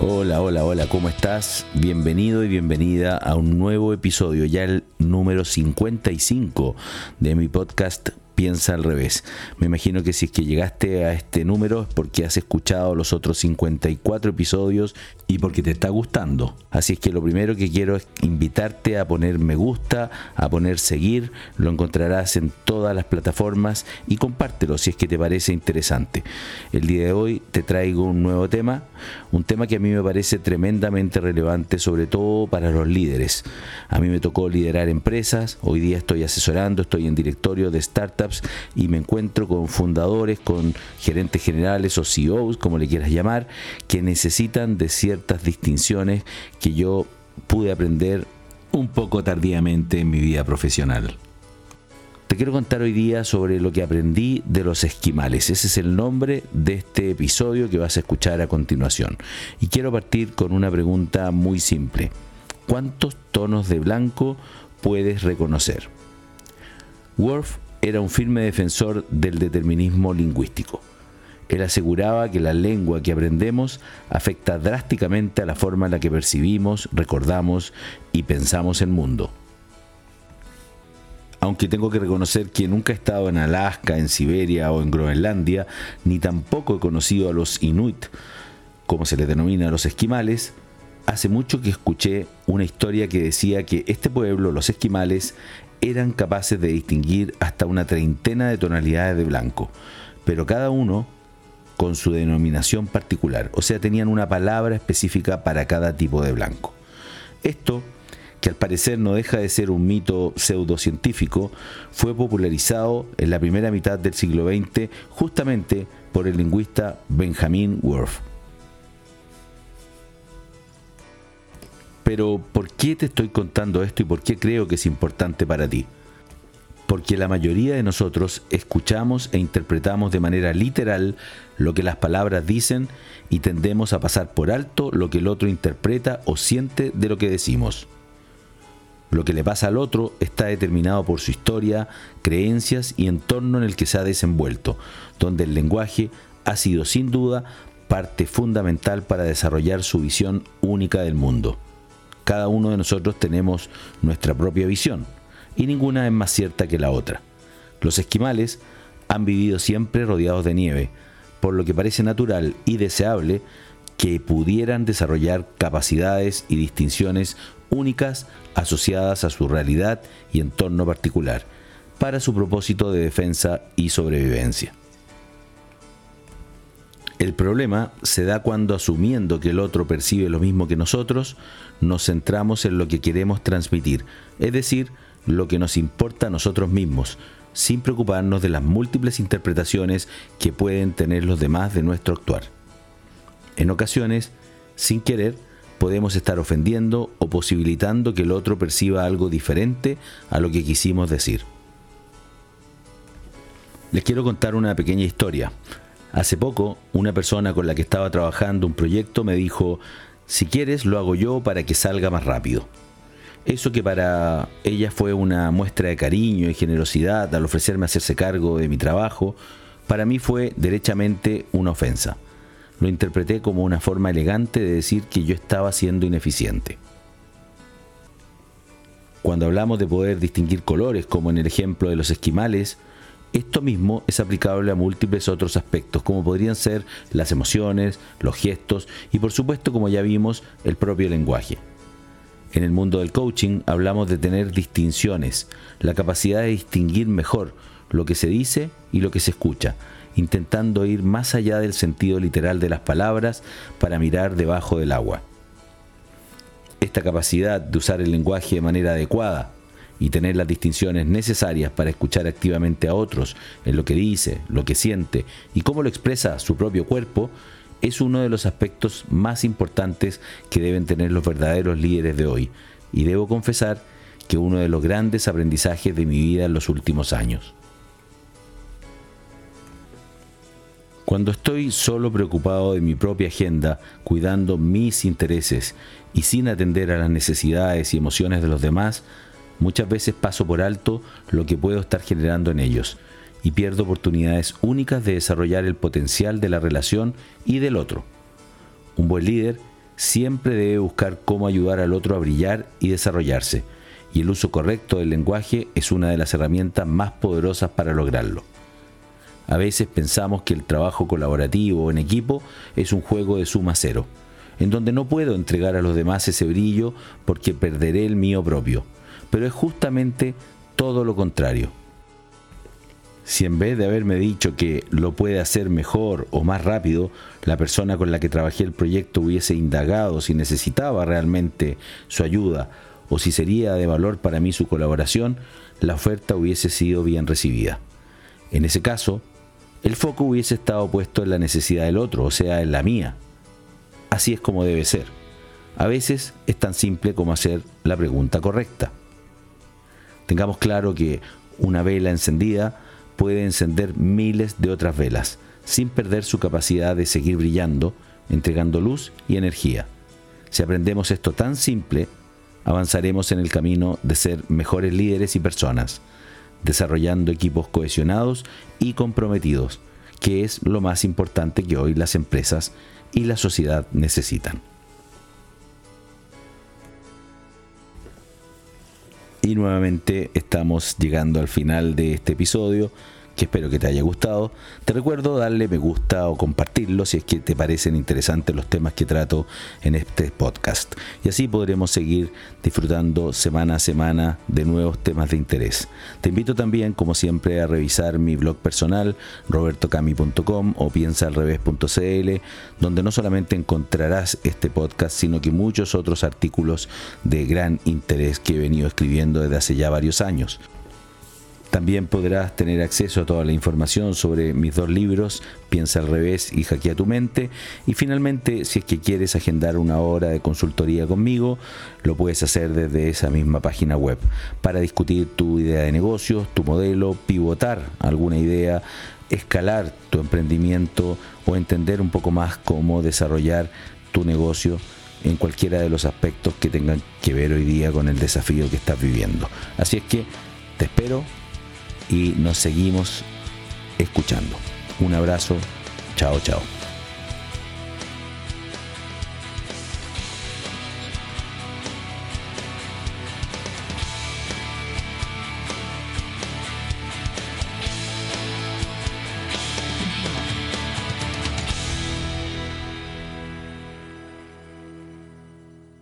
Hola, hola, hola, ¿cómo estás? Bienvenido y bienvenida a un nuevo episodio, ya el número 55 de mi podcast piensa al revés. Me imagino que si es que llegaste a este número es porque has escuchado los otros 54 episodios y porque te está gustando. Así es que lo primero que quiero es invitarte a poner me gusta, a poner seguir. Lo encontrarás en todas las plataformas y compártelo si es que te parece interesante. El día de hoy te traigo un nuevo tema, un tema que a mí me parece tremendamente relevante, sobre todo para los líderes. A mí me tocó liderar empresas, hoy día estoy asesorando, estoy en directorio de startups y me encuentro con fundadores, con gerentes generales o CEOs, como le quieras llamar, que necesitan de ciertas distinciones que yo pude aprender un poco tardíamente en mi vida profesional. Te quiero contar hoy día sobre lo que aprendí de los esquimales. Ese es el nombre de este episodio que vas a escuchar a continuación. Y quiero partir con una pregunta muy simple. ¿Cuántos tonos de blanco puedes reconocer? Worf era un firme defensor del determinismo lingüístico. Él aseguraba que la lengua que aprendemos afecta drásticamente a la forma en la que percibimos, recordamos y pensamos el mundo. Aunque tengo que reconocer que nunca he estado en Alaska, en Siberia o en Groenlandia, ni tampoco he conocido a los Inuit, como se les denomina a los esquimales, hace mucho que escuché una historia que decía que este pueblo, los esquimales, eran capaces de distinguir hasta una treintena de tonalidades de blanco, pero cada uno con su denominación particular, o sea, tenían una palabra específica para cada tipo de blanco. Esto, que al parecer no deja de ser un mito pseudocientífico, fue popularizado en la primera mitad del siglo XX justamente por el lingüista Benjamin Worf. Pero ¿por qué te estoy contando esto y por qué creo que es importante para ti? Porque la mayoría de nosotros escuchamos e interpretamos de manera literal lo que las palabras dicen y tendemos a pasar por alto lo que el otro interpreta o siente de lo que decimos. Lo que le pasa al otro está determinado por su historia, creencias y entorno en el que se ha desenvuelto, donde el lenguaje ha sido sin duda parte fundamental para desarrollar su visión única del mundo cada uno de nosotros tenemos nuestra propia visión y ninguna es más cierta que la otra. Los esquimales han vivido siempre rodeados de nieve, por lo que parece natural y deseable que pudieran desarrollar capacidades y distinciones únicas asociadas a su realidad y entorno particular, para su propósito de defensa y sobrevivencia. El problema se da cuando asumiendo que el otro percibe lo mismo que nosotros, nos centramos en lo que queremos transmitir, es decir, lo que nos importa a nosotros mismos, sin preocuparnos de las múltiples interpretaciones que pueden tener los demás de nuestro actuar. En ocasiones, sin querer, podemos estar ofendiendo o posibilitando que el otro perciba algo diferente a lo que quisimos decir. Les quiero contar una pequeña historia. Hace poco, una persona con la que estaba trabajando un proyecto me dijo, si quieres lo hago yo para que salga más rápido. Eso que para ella fue una muestra de cariño y generosidad al ofrecerme hacerse cargo de mi trabajo, para mí fue derechamente una ofensa. Lo interpreté como una forma elegante de decir que yo estaba siendo ineficiente. Cuando hablamos de poder distinguir colores, como en el ejemplo de los esquimales, esto mismo es aplicable a múltiples otros aspectos, como podrían ser las emociones, los gestos y por supuesto, como ya vimos, el propio lenguaje. En el mundo del coaching hablamos de tener distinciones, la capacidad de distinguir mejor lo que se dice y lo que se escucha, intentando ir más allá del sentido literal de las palabras para mirar debajo del agua. Esta capacidad de usar el lenguaje de manera adecuada, y tener las distinciones necesarias para escuchar activamente a otros en lo que dice, lo que siente y cómo lo expresa su propio cuerpo, es uno de los aspectos más importantes que deben tener los verdaderos líderes de hoy. Y debo confesar que uno de los grandes aprendizajes de mi vida en los últimos años. Cuando estoy solo preocupado de mi propia agenda, cuidando mis intereses y sin atender a las necesidades y emociones de los demás, Muchas veces paso por alto lo que puedo estar generando en ellos y pierdo oportunidades únicas de desarrollar el potencial de la relación y del otro. Un buen líder siempre debe buscar cómo ayudar al otro a brillar y desarrollarse, y el uso correcto del lenguaje es una de las herramientas más poderosas para lograrlo. A veces pensamos que el trabajo colaborativo o en equipo es un juego de suma cero, en donde no puedo entregar a los demás ese brillo porque perderé el mío propio, pero es justamente todo lo contrario. Si en vez de haberme dicho que lo puede hacer mejor o más rápido, la persona con la que trabajé el proyecto hubiese indagado si necesitaba realmente su ayuda o si sería de valor para mí su colaboración, la oferta hubiese sido bien recibida. En ese caso, el foco hubiese estado puesto en la necesidad del otro, o sea, en la mía. Así es como debe ser. A veces es tan simple como hacer la pregunta correcta. Tengamos claro que una vela encendida puede encender miles de otras velas, sin perder su capacidad de seguir brillando, entregando luz y energía. Si aprendemos esto tan simple, avanzaremos en el camino de ser mejores líderes y personas desarrollando equipos cohesionados y comprometidos, que es lo más importante que hoy las empresas y la sociedad necesitan. Y nuevamente estamos llegando al final de este episodio que espero que te haya gustado. Te recuerdo darle me gusta o compartirlo si es que te parecen interesantes los temas que trato en este podcast. Y así podremos seguir disfrutando semana a semana de nuevos temas de interés. Te invito también, como siempre, a revisar mi blog personal, robertocami.com o piensaalrevés.cl, donde no solamente encontrarás este podcast, sino que muchos otros artículos de gran interés que he venido escribiendo desde hace ya varios años. También podrás tener acceso a toda la información sobre mis dos libros, Piensa al revés y Hackea tu mente. Y finalmente, si es que quieres agendar una hora de consultoría conmigo, lo puedes hacer desde esa misma página web para discutir tu idea de negocio, tu modelo, pivotar alguna idea, escalar tu emprendimiento o entender un poco más cómo desarrollar tu negocio en cualquiera de los aspectos que tengan que ver hoy día con el desafío que estás viviendo. Así es que te espero y nos seguimos escuchando. Un abrazo, chao, chao.